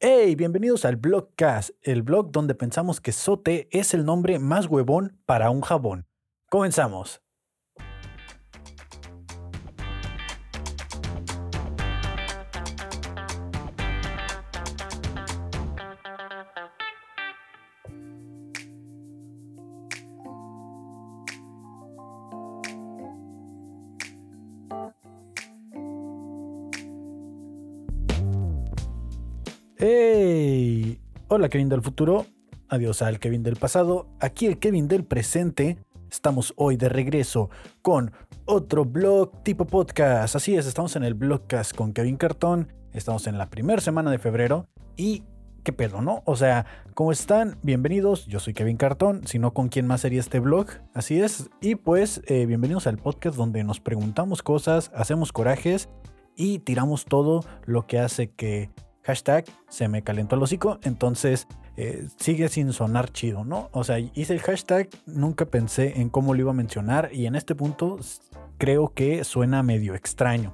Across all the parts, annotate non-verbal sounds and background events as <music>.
Hey, bienvenidos al Blogcast, el blog donde pensamos que Sote es el nombre más huevón para un jabón. Comenzamos. ¡Hey! Hola Kevin del futuro, adiós al Kevin del pasado, aquí el Kevin del presente. Estamos hoy de regreso con otro blog tipo podcast. Así es, estamos en el blogcast con Kevin Cartón. Estamos en la primera semana de febrero y qué pedo, ¿no? O sea, ¿cómo están? Bienvenidos. Yo soy Kevin Cartón, si no, ¿con quién más sería este blog? Así es. Y pues, eh, bienvenidos al podcast donde nos preguntamos cosas, hacemos corajes y tiramos todo lo que hace que hashtag se me calentó el hocico, entonces eh, sigue sin sonar chido, ¿no? O sea, hice el hashtag, nunca pensé en cómo lo iba a mencionar y en este punto creo que suena medio extraño.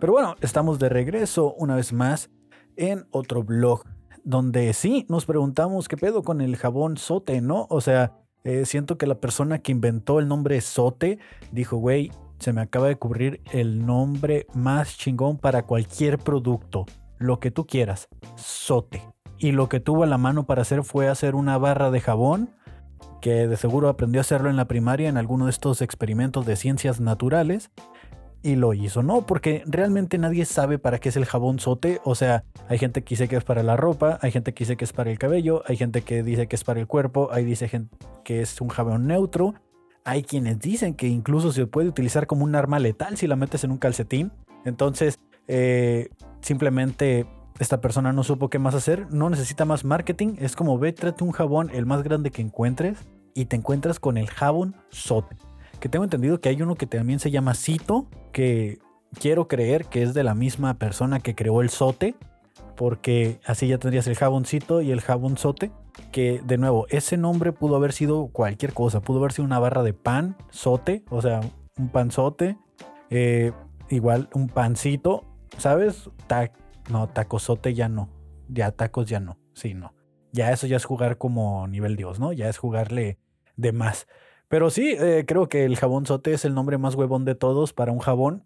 Pero bueno, estamos de regreso una vez más en otro blog, donde sí nos preguntamos qué pedo con el jabón sote, ¿no? O sea, eh, siento que la persona que inventó el nombre sote dijo, güey, se me acaba de cubrir el nombre más chingón para cualquier producto lo que tú quieras, sote. Y lo que tuvo a la mano para hacer fue hacer una barra de jabón, que de seguro aprendió a hacerlo en la primaria en alguno de estos experimentos de ciencias naturales. Y lo hizo, ¿no? Porque realmente nadie sabe para qué es el jabón sote. O sea, hay gente que dice que es para la ropa, hay gente que dice que es para el cabello, hay gente que dice que es para el cuerpo, hay dice gente que es un jabón neutro. Hay quienes dicen que incluso se puede utilizar como un arma letal si la metes en un calcetín. Entonces, eh, simplemente esta persona no supo qué más hacer, no necesita más marketing, es como ve, trate un jabón el más grande que encuentres y te encuentras con el jabón sote. Que tengo entendido que hay uno que también se llama Cito, que quiero creer que es de la misma persona que creó el sote, porque así ya tendrías el jaboncito y el jabón sote, que de nuevo, ese nombre pudo haber sido cualquier cosa, pudo haber sido una barra de pan, sote, o sea, un panzote, eh, igual un pancito ¿Sabes? no, tacosote ya no. Ya tacos ya no. Sí, no. Ya eso ya es jugar como nivel Dios, ¿no? Ya es jugarle de más. Pero sí, eh, creo que el jabón sote es el nombre más huevón de todos para un jabón.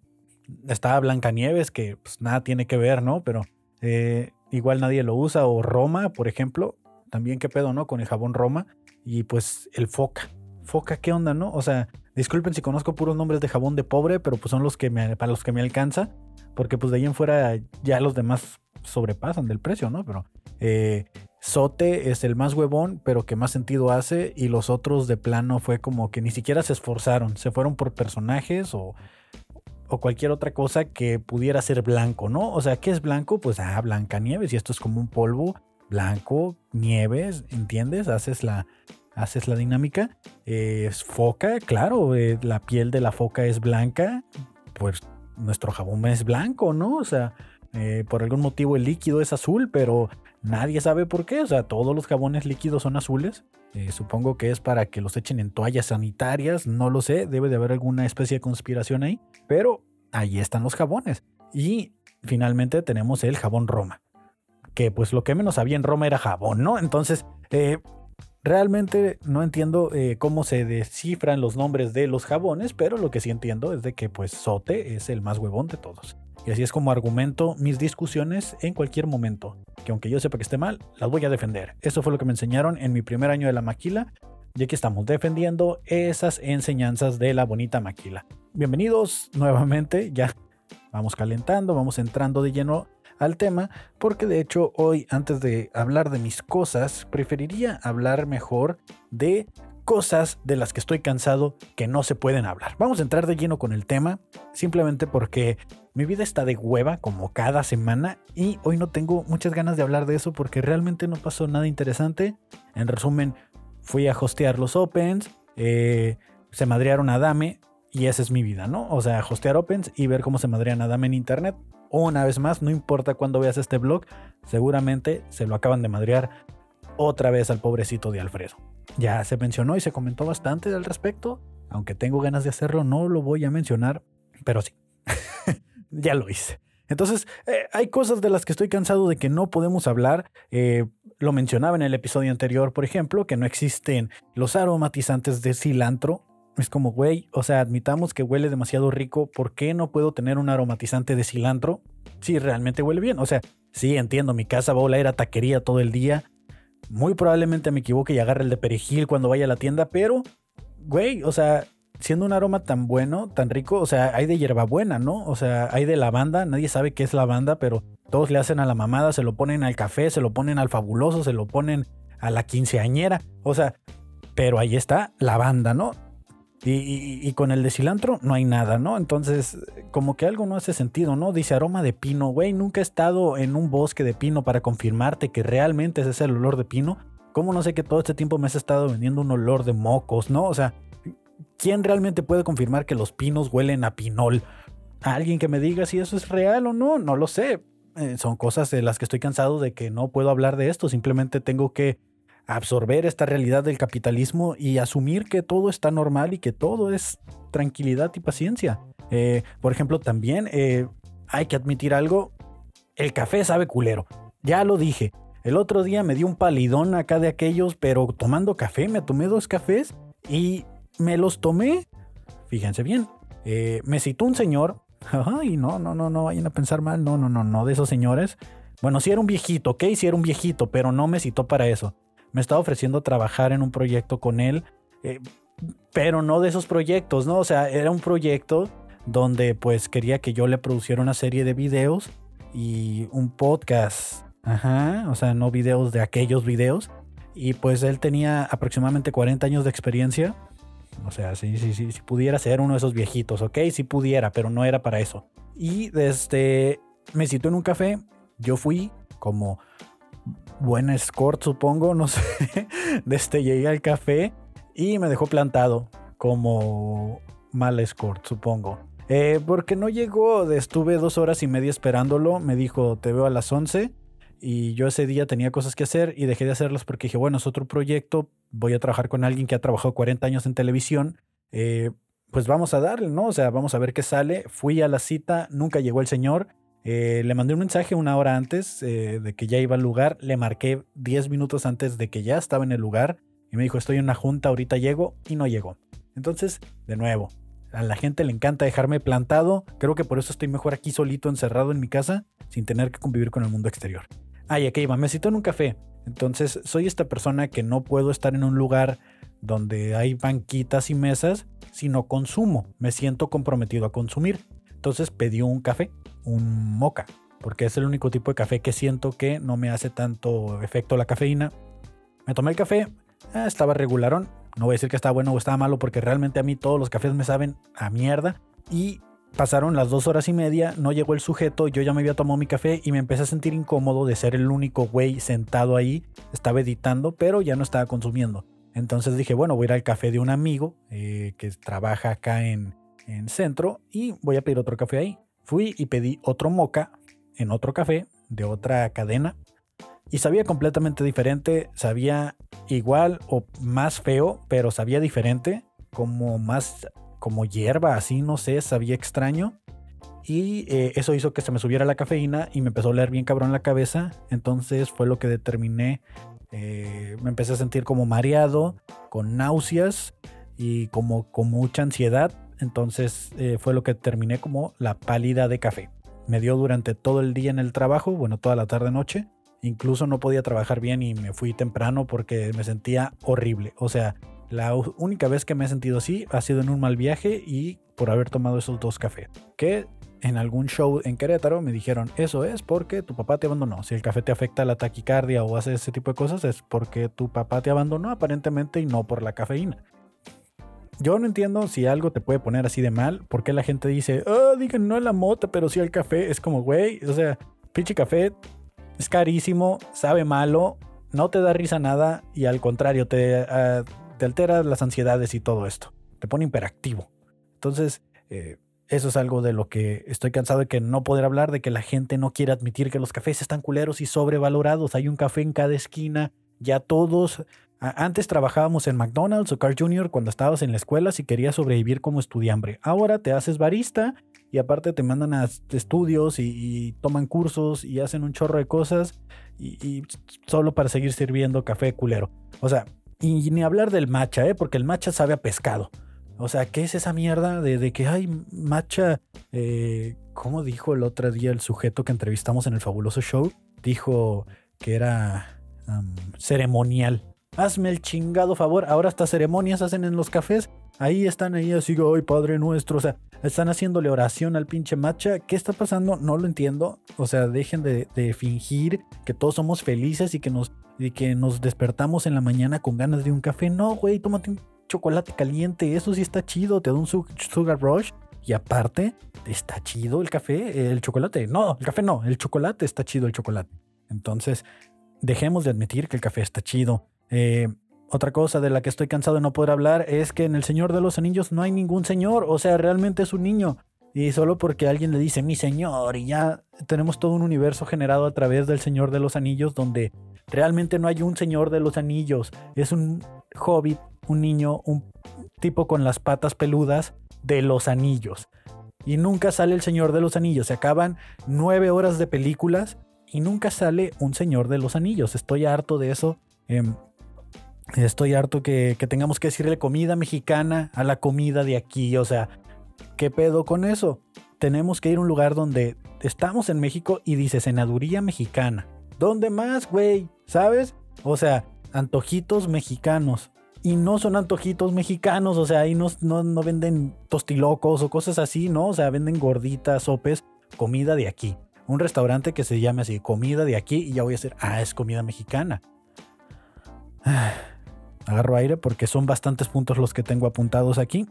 Está Blancanieves, que pues nada tiene que ver, ¿no? Pero eh, igual nadie lo usa. O Roma, por ejemplo. También qué pedo, ¿no? Con el jabón Roma. Y pues el foca. Foca, ¿qué onda, no? O sea, disculpen si conozco puros nombres de jabón de pobre, pero pues son los que me, para los que me alcanza porque pues de ahí en fuera ya los demás sobrepasan del precio, ¿no? Pero eh, Sote es el más huevón, pero que más sentido hace, y los otros de plano fue como que ni siquiera se esforzaron, se fueron por personajes o, o cualquier otra cosa que pudiera ser blanco, ¿no? O sea, ¿qué es blanco? Pues, ah, blanca nieves, y esto es como un polvo blanco, nieves, ¿entiendes? Haces la, haces la dinámica. es foca, claro, eh, la piel de la foca es blanca, pues nuestro jabón es blanco, ¿no? O sea, eh, por algún motivo el líquido es azul, pero nadie sabe por qué. O sea, todos los jabones líquidos son azules. Eh, supongo que es para que los echen en toallas sanitarias, no lo sé, debe de haber alguna especie de conspiración ahí, pero ahí están los jabones. Y finalmente tenemos el jabón Roma, que pues lo que menos había en Roma era jabón, ¿no? Entonces, eh, Realmente no entiendo eh, cómo se descifran los nombres de los jabones, pero lo que sí entiendo es de que pues Sote es el más huevón de todos. Y así es como argumento mis discusiones en cualquier momento. Que aunque yo sepa que esté mal, las voy a defender. Eso fue lo que me enseñaron en mi primer año de la maquila. Y aquí estamos defendiendo esas enseñanzas de la bonita maquila. Bienvenidos nuevamente, ya vamos calentando, vamos entrando de lleno al tema, porque de hecho hoy, antes de hablar de mis cosas, preferiría hablar mejor de cosas de las que estoy cansado que no se pueden hablar. Vamos a entrar de lleno con el tema, simplemente porque mi vida está de hueva como cada semana y hoy no tengo muchas ganas de hablar de eso porque realmente no pasó nada interesante. En resumen, fui a hostear los Opens, eh, se madrearon a Dame y esa es mi vida, ¿no? O sea, hostear Opens y ver cómo se madrean a Dame en internet una vez más, no importa cuándo veas este blog, seguramente se lo acaban de madrear otra vez al pobrecito de Alfredo. Ya se mencionó y se comentó bastante al respecto, aunque tengo ganas de hacerlo, no lo voy a mencionar, pero sí, <laughs> ya lo hice. Entonces, eh, hay cosas de las que estoy cansado de que no podemos hablar. Eh, lo mencionaba en el episodio anterior, por ejemplo, que no existen los aromatizantes de cilantro. Es como, güey, o sea, admitamos que huele demasiado rico. ¿Por qué no puedo tener un aromatizante de cilantro? Si realmente huele bien. O sea, sí, entiendo, mi casa va a oler a taquería todo el día. Muy probablemente me equivoque y agarre el de perejil cuando vaya a la tienda, pero, güey, o sea, siendo un aroma tan bueno, tan rico, o sea, hay de hierbabuena, ¿no? O sea, hay de lavanda, nadie sabe qué es lavanda, pero todos le hacen a la mamada, se lo ponen al café, se lo ponen al fabuloso, se lo ponen a la quinceañera, o sea, pero ahí está lavanda, ¿no? Y, y, con el de cilantro no hay nada, ¿no? Entonces, como que algo no hace sentido, ¿no? Dice aroma de pino, güey, nunca he estado en un bosque de pino para confirmarte que realmente ese es el olor de pino. ¿Cómo no sé que todo este tiempo me has estado vendiendo un olor de mocos, ¿no? O sea, ¿quién realmente puede confirmar que los pinos huelen a pinol? ¿Alguien que me diga si eso es real o no? No lo sé. Eh, son cosas de las que estoy cansado de que no puedo hablar de esto. Simplemente tengo que absorber esta realidad del capitalismo y asumir que todo está normal y que todo es tranquilidad y paciencia. Eh, por ejemplo, también eh, hay que admitir algo. El café sabe culero. Ya lo dije. El otro día me di un palidón acá de aquellos, pero tomando café, me tomé dos cafés y me los tomé. Fíjense bien. Eh, me citó un señor. Ay, no, no, no, no vayan a pensar mal. No, no, no, no, de esos señores. Bueno, sí era un viejito, ok, sí era un viejito, pero no me citó para eso. Me estaba ofreciendo trabajar en un proyecto con él, eh, pero no de esos proyectos, ¿no? O sea, era un proyecto donde pues quería que yo le produciera una serie de videos y un podcast. Ajá, o sea, no videos de aquellos videos. Y pues él tenía aproximadamente 40 años de experiencia o sea, sí, sí, sí, si pudiera ser uno de esos viejitos, ¿ok? Sí pudiera, pero no era para eso. Y desde, me citó en un café, yo fui como buen escort, supongo, no <laughs> sé. Desde llegué al café y me dejó plantado como mal escort, supongo. Eh, porque no llegó, estuve dos horas y media esperándolo, me dijo, te veo a las 11 y yo ese día tenía cosas que hacer y dejé de hacerlas porque dije, bueno, es otro proyecto, voy a trabajar con alguien que ha trabajado 40 años en televisión, eh, pues vamos a darle, ¿no? O sea, vamos a ver qué sale. Fui a la cita, nunca llegó el señor. Eh, le mandé un mensaje una hora antes eh, de que ya iba al lugar, le marqué 10 minutos antes de que ya estaba en el lugar y me dijo, estoy en una junta, ahorita llego y no llegó. Entonces, de nuevo, a la gente le encanta dejarme plantado, creo que por eso estoy mejor aquí solito, encerrado en mi casa, sin tener que convivir con el mundo exterior. Ah, y aquí iba, me citó en un café. Entonces, soy esta persona que no puedo estar en un lugar donde hay banquitas y mesas, sino consumo. Me siento comprometido a consumir. Entonces pedí un café, un moca, porque es el único tipo de café que siento que no me hace tanto efecto la cafeína. Me tomé el café, ah, estaba regularón. No voy a decir que estaba bueno o estaba malo, porque realmente a mí todos los cafés me saben a mierda. Y Pasaron las dos horas y media, no llegó el sujeto, yo ya me había tomado mi café y me empecé a sentir incómodo de ser el único güey sentado ahí. Estaba editando, pero ya no estaba consumiendo. Entonces dije, bueno, voy a ir al café de un amigo eh, que trabaja acá en, en centro y voy a pedir otro café ahí. Fui y pedí otro moca en otro café de otra cadena y sabía completamente diferente, sabía igual o más feo, pero sabía diferente, como más como hierba, así, no sé, sabía extraño. Y eh, eso hizo que se me subiera la cafeína y me empezó a oler bien cabrón la cabeza. Entonces fue lo que determiné. Eh, me empecé a sentir como mareado, con náuseas y como con mucha ansiedad. Entonces eh, fue lo que terminé como la pálida de café. Me dio durante todo el día en el trabajo, bueno, toda la tarde-noche. Incluso no podía trabajar bien y me fui temprano porque me sentía horrible. O sea, la única vez que me he sentido así ha sido en un mal viaje y por haber tomado esos dos cafés. Que en algún show en Querétaro me dijeron, eso es porque tu papá te abandonó. Si el café te afecta la taquicardia o hace ese tipo de cosas, es porque tu papá te abandonó aparentemente y no por la cafeína. Yo no entiendo si algo te puede poner así de mal, porque la gente dice, oh, digan no a la mota, pero sí al café. Es como, güey, o sea, pinche café es carísimo, sabe malo, no te da risa nada y al contrario, te, ah, te altera las ansiedades y todo esto. Te pone hiperactivo. Entonces, eh, eso es algo de lo que estoy cansado de que no poder hablar, de que la gente no quiere admitir que los cafés están culeros y sobrevalorados. Hay un café en cada esquina. Ya todos. Antes trabajábamos en McDonald's o Carl Jr. cuando estabas en la escuela si querías sobrevivir como estudiante. Ahora te haces barista y aparte te mandan a estudios y, toman cursos y hacen un chorro de cosas y, solo para seguir sirviendo café culero. O sea, y ni hablar del matcha, ¿eh? porque el matcha sabe a pescado. O sea, ¿qué es esa mierda de, que hay matcha? Eh, ¿Cómo dijo el otro día el sujeto que entrevistamos en el fabuloso show? Dijo que era ceremonial. Hazme el chingado favor. Ahora estas ceremonias hacen en los cafés. Ahí están ahí así, ay Padre nuestro. O sea, están haciéndole oración al pinche matcha. ¿Qué está pasando? No lo entiendo. O sea, dejen de, fingir que todos somos felices y que, nos, y que nos despertamos en la mañana con ganas de un café. No, güey, tómate un chocolate caliente. Eso sí está chido. Te da un sugar rush. Y aparte, está chido el café, el chocolate. No, el café no, el chocolate está chido el chocolate. Entonces, dejemos de admitir que el café está chido. Eh, otra cosa de la que estoy cansado de no poder hablar es que en El Señor de los Anillos no hay ningún señor, o sea, realmente es un niño. Y solo porque alguien le dice mi señor y ya tenemos todo un universo generado a través del Señor de los Anillos donde realmente no hay un Señor de los Anillos, es un hobbit, un niño, un tipo con las patas peludas de los anillos. Y nunca sale el Señor de los Anillos, se acaban nueve horas de películas y nunca sale un Señor de los Anillos. Estoy harto de eso. Em, Estoy harto que, tengamos que decirle comida mexicana a la comida de aquí. O sea, ¿qué pedo con eso? Tenemos que ir a un lugar donde estamos en México y dice senaduría mexicana. ¿Dónde más, güey? ¿Sabes? O sea, antojitos mexicanos. Y no son antojitos mexicanos, o sea, ahí no, no, no venden tostilocos o cosas así, ¿no? O sea, venden gorditas, sopes, comida de aquí. Un restaurante que se llame así, comida de aquí, y ya voy a decir, ah, es comida mexicana. <sighs> Agarro aire porque son bastantes puntos los que tengo apuntados aquí.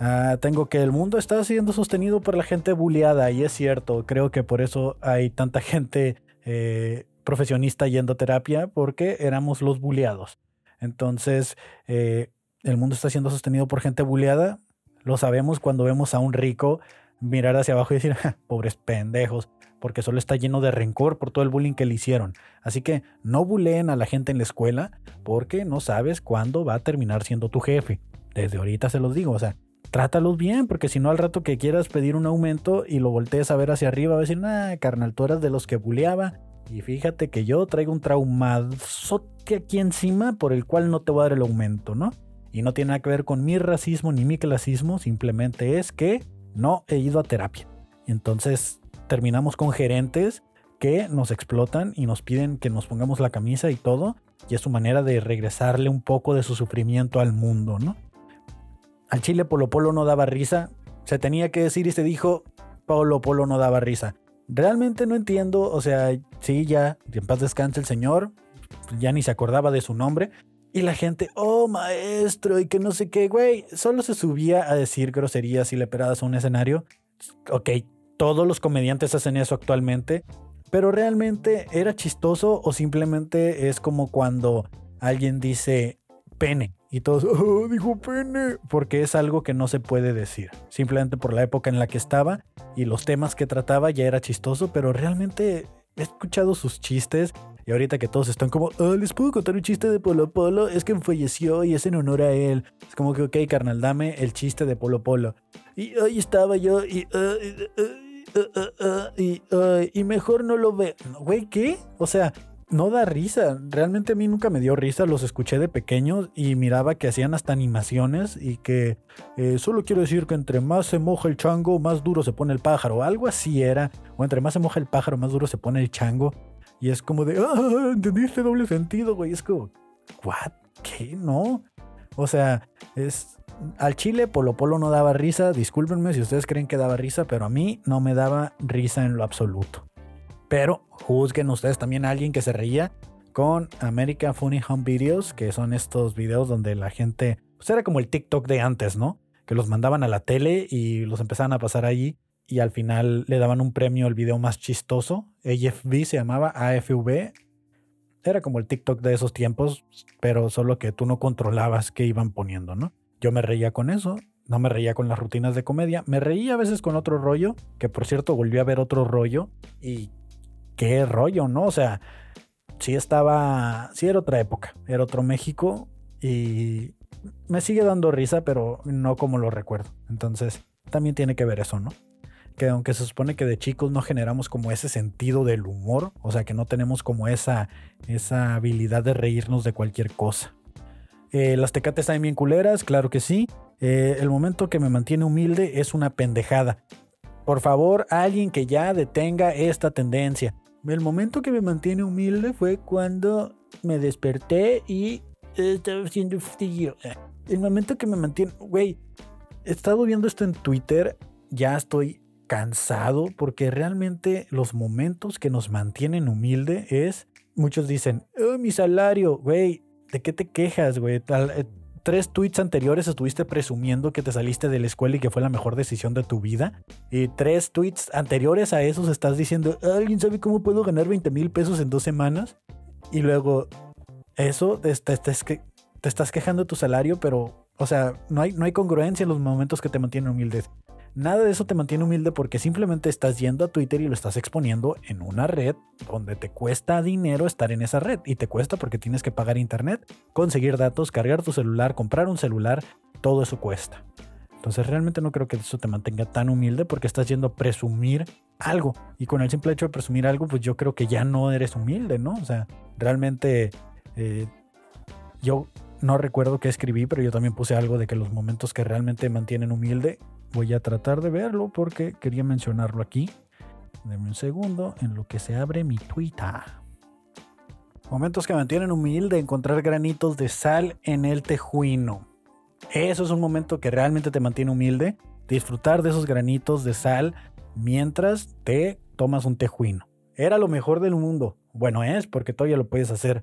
Ah, tengo que el mundo está siendo sostenido por la gente bulleada y es cierto, creo que por eso hay tanta <laughs> gente eh, profesionista yendo a terapia porque éramos los bulleados. Entonces, eh, el mundo está siendo sostenido por gente bulleada. Lo sabemos cuando vemos a un rico mirar hacia abajo y decir, <laughs> pobres pendejos porque solo está lleno de rencor por todo el bullying que le hicieron. Así que no buleen a la gente en la escuela porque no sabes cuándo va a terminar siendo tu jefe. Desde ahorita se los digo, o sea, trátalos bien, porque si no al rato que quieras pedir un aumento y lo voltees a ver hacia arriba, va a decir, nah, carnal, tú eras de los que buleaba. Y fíjate que yo traigo un traumazote aquí encima por el cual no te voy a dar el aumento, ¿no? Y no tiene nada que ver con mi racismo ni mi clasismo, simplemente es que no he ido a terapia. Entonces terminamos con gerentes que nos explotan y nos piden que nos pongamos la camisa y todo, y es su manera de regresarle un poco de su sufrimiento al mundo, ¿no? Al Chile Polo Polo no daba risa, se tenía que decir y se dijo, Polo Polo no daba risa. Realmente no entiendo, o sea, sí, ya, en paz descanse el señor, ya ni se acordaba de su nombre, y la gente, oh maestro, y que no sé qué, güey, solo se subía a decir groserías y leperadas a un escenario. Ok, todos los comediantes hacen eso actualmente, pero realmente era chistoso o simplemente es como cuando alguien dice pene y todos, <laughs> oh, dijo pene, porque es algo que no se puede decir, simplemente por la época en la que estaba y los temas que trataba ya era chistoso, pero realmente he escuchado sus chistes y ahorita que todos están como, oh, les puedo contar un chiste de Polo Polo, es que falleció y es en honor a él. Es como que, ok, carnal, dame el chiste de Polo Polo. Y ahí estaba yo y... Uh, uh, y, mejor no lo ve. Güey, ¿qué? O sea, no da risa. Realmente a mí nunca me dio risa. Los escuché de pequeños y miraba que hacían hasta animaciones y que eh, solo quiero decir que entre más se moja el chango, más duro se pone el pájaro. Algo así era. O entre más se moja el pájaro, más duro se pone el chango. Y es como de, ah, entendiste doble sentido, güey. Es como, ¿what? ¿Qué? No. O sea, es al chile Polo Polo no daba risa, discúlpenme si ustedes creen que daba risa, pero a mí no me daba risa en lo absoluto. Pero juzguen ustedes también a alguien que se reía con American Funny Home Videos, que son estos videos donde la gente, pues era como el TikTok de antes, ¿no? Que los mandaban a la tele y los empezaban a pasar allí y al final le daban un premio al video más chistoso. AFB se llamaba AFV. Era como el TikTok de esos tiempos, pero solo que tú no controlabas qué iban poniendo, ¿no? Yo me reía con eso, no me reía con las rutinas de comedia, me reía a veces con otro rollo, que por cierto volví a ver otro rollo y qué rollo, ¿no? O sea, sí estaba, sí era otra época, era otro México y me sigue dando risa, pero no como lo recuerdo. Entonces, también tiene que ver eso, ¿no? Que aunque se supone que de chicos no generamos como ese sentido del humor, o sea, que no tenemos como esa, esa habilidad de reírnos de cualquier cosa. Eh, las tecates están bien culeras, claro que sí. Eh, el momento que me mantiene humilde es una pendejada. Por favor, alguien que ya detenga esta tendencia. El momento que me mantiene humilde fue cuando me desperté y estaba haciendo frío. El momento que me mantiene, güey, he estado viendo esto en Twitter, ya estoy cansado porque realmente los momentos que nos mantienen humilde es, muchos dicen, oh, mi salario, güey, ¿De qué te quejas, güey? Eh, tres tweets anteriores estuviste presumiendo que te saliste de la escuela y que fue la mejor decisión de tu vida. Y tres tweets anteriores a esos estás diciendo, ¿alguien sabe cómo puedo ganar 20 mil pesos en dos semanas? Y luego, eso, te, te, te, estás quejando de tu salario, pero, o sea, no hay, no hay congruencia en los momentos que te mantienen humildes. Nada de eso te mantiene humilde porque simplemente estás yendo a Twitter y lo estás exponiendo en una red donde te cuesta dinero estar en esa red. Y te cuesta porque tienes que pagar internet, conseguir datos, cargar tu celular, comprar un celular, todo eso cuesta. Entonces realmente no creo que eso te mantenga tan humilde porque estás yendo a presumir algo. Y con el simple hecho de presumir algo, pues yo creo que ya no eres humilde, ¿no? O sea, realmente eh, yo no recuerdo qué escribí, pero yo también puse algo de que los momentos que realmente mantienen humilde Voy a tratar de verlo porque quería mencionarlo aquí. Deme un segundo en lo que se abre mi Twitter. Momentos que mantienen humilde encontrar granitos de sal en el tejuino. Eso es un momento que realmente te mantiene humilde. Disfrutar de esos granitos de sal mientras te tomas un tejuino. Era lo mejor del mundo. Bueno, es porque todavía lo puedes hacer.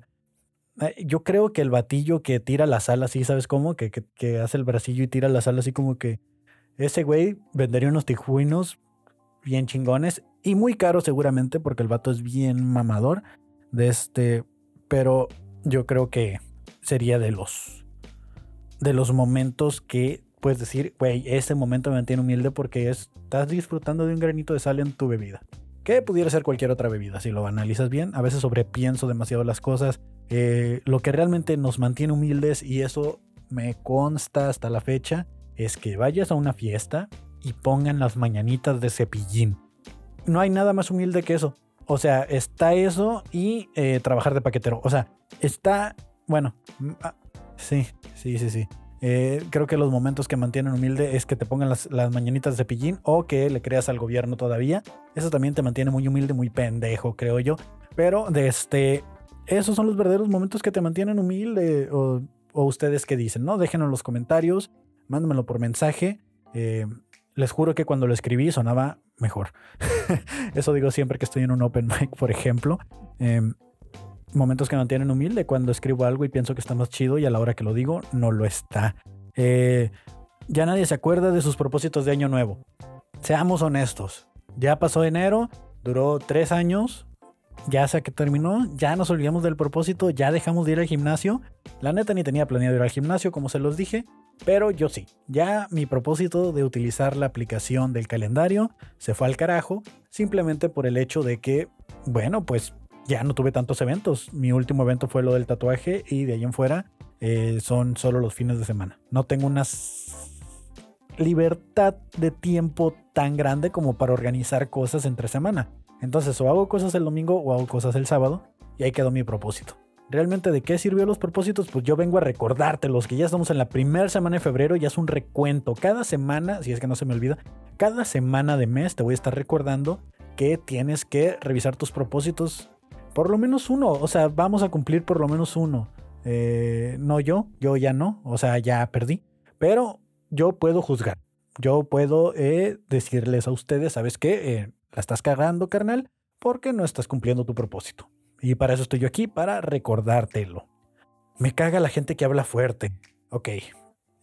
Eh, yo creo que el batillo que tira la sal así, ¿sabes cómo? Que, que hace el bracillo y tira la sal así como que ese güey vendería unos tijuinos bien chingones y muy caros seguramente porque el vato es bien mamador de este, pero yo creo que sería de los de los momentos que puedes decir, güey, ese momento me mantiene humilde porque estás disfrutando de un granito de sal en tu bebida. Que pudiera ser cualquier otra bebida, si lo analizas bien. A veces sobrepienso demasiado las cosas. Eh, lo que realmente nos mantiene humildes, y eso me consta hasta la fecha, es que vayas a una fiesta y pongan las mañanitas de cepillín. No hay nada más humilde que eso. O sea, está eso y eh, trabajar de paquetero. O sea, está, bueno, ah, sí, sí, sí, sí. Eh, creo que los momentos que mantienen humilde es que te pongan las, mañanitas de cepillín o que le creas al gobierno todavía. Eso también te mantiene muy humilde, muy pendejo, creo yo. Pero de este, esos son los verdaderos momentos que te mantienen humilde. O, o ustedes qué dicen, ¿no? Déjenlo en los comentarios mándamelo por mensaje. Eh, les juro que cuando lo escribí sonaba mejor. <laughs> Eso digo siempre que estoy en un open mic, por ejemplo. Em, momentos que mantienen humilde cuando escribo algo y pienso que está más chido y a la hora que lo digo no lo está. Eh, ya nadie se acuerda de sus propósitos de año nuevo. Seamos honestos. Ya pasó enero, duró tres años, ya sé que terminó, ya nos olvidamos del propósito, ya dejamos de ir al gimnasio. La neta ni tenía planeado ir al gimnasio, como se los dije. Pero yo sí, ya mi propósito de utilizar la aplicación del calendario se fue al carajo, simplemente por el hecho de que, bueno, pues ya no tuve tantos eventos. Mi último evento fue lo del tatuaje y de ahí en fuera eh, son solo los fines de semana. No tengo una libertad de tiempo tan grande como para organizar cosas entre semana. Entonces o hago cosas el domingo o hago cosas el sábado y ahí quedó mi propósito. ¿Realmente de qué sirvió los propósitos? Pues yo vengo a recordártelos, que ya estamos en la primera semana de febrero, ya es un recuento. Cada semana, si es que no se me olvida, cada semana de mes te voy a estar recordando que tienes que revisar tus propósitos. Por lo menos uno, o sea, vamos a cumplir por lo menos uno. Eh, no yo, yo ya no, o sea, ya perdí. Pero yo puedo juzgar. Yo puedo eh, decirles a ustedes, ¿sabes qué? Eh, la estás cagando, carnal, porque no estás cumpliendo tu propósito. Y para eso estoy yo aquí, para recordártelo. Me caga la gente que habla fuerte. Ok.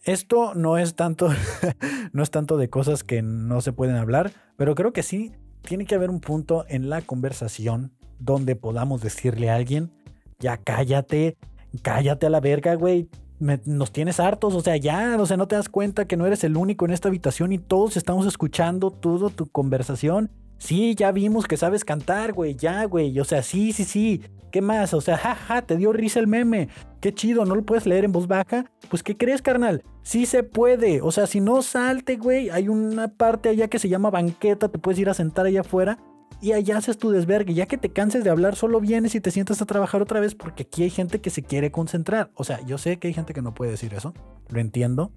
Esto no es tanto, <laughs> no es tanto de cosas que no se pueden hablar, pero creo que sí tiene que haber un punto en la conversación donde podamos decirle a alguien, ya cállate, cállate a la verga, güey. nos tienes hartos, o sea, ya, o sea, no te das cuenta que no eres el único en esta habitación y todos estamos escuchando toda tu conversación Sí, ya vimos que sabes cantar, güey, ya, güey. O sea, sí, sí, sí. ¿Qué más? O sea, jaja, te dio risa el meme. Qué chido, ¿no lo puedes leer en voz baja? Pues, ¿qué crees, carnal? Sí se puede. O sea, si no salte, güey, hay una parte allá que se llama banqueta, te puedes ir a sentar allá afuera y allá haces tu desvergue. Ya que te canses de hablar, solo vienes y te sientas a trabajar otra vez porque aquí hay gente que se quiere concentrar. O sea, yo sé que hay gente que no puede decir eso, lo entiendo.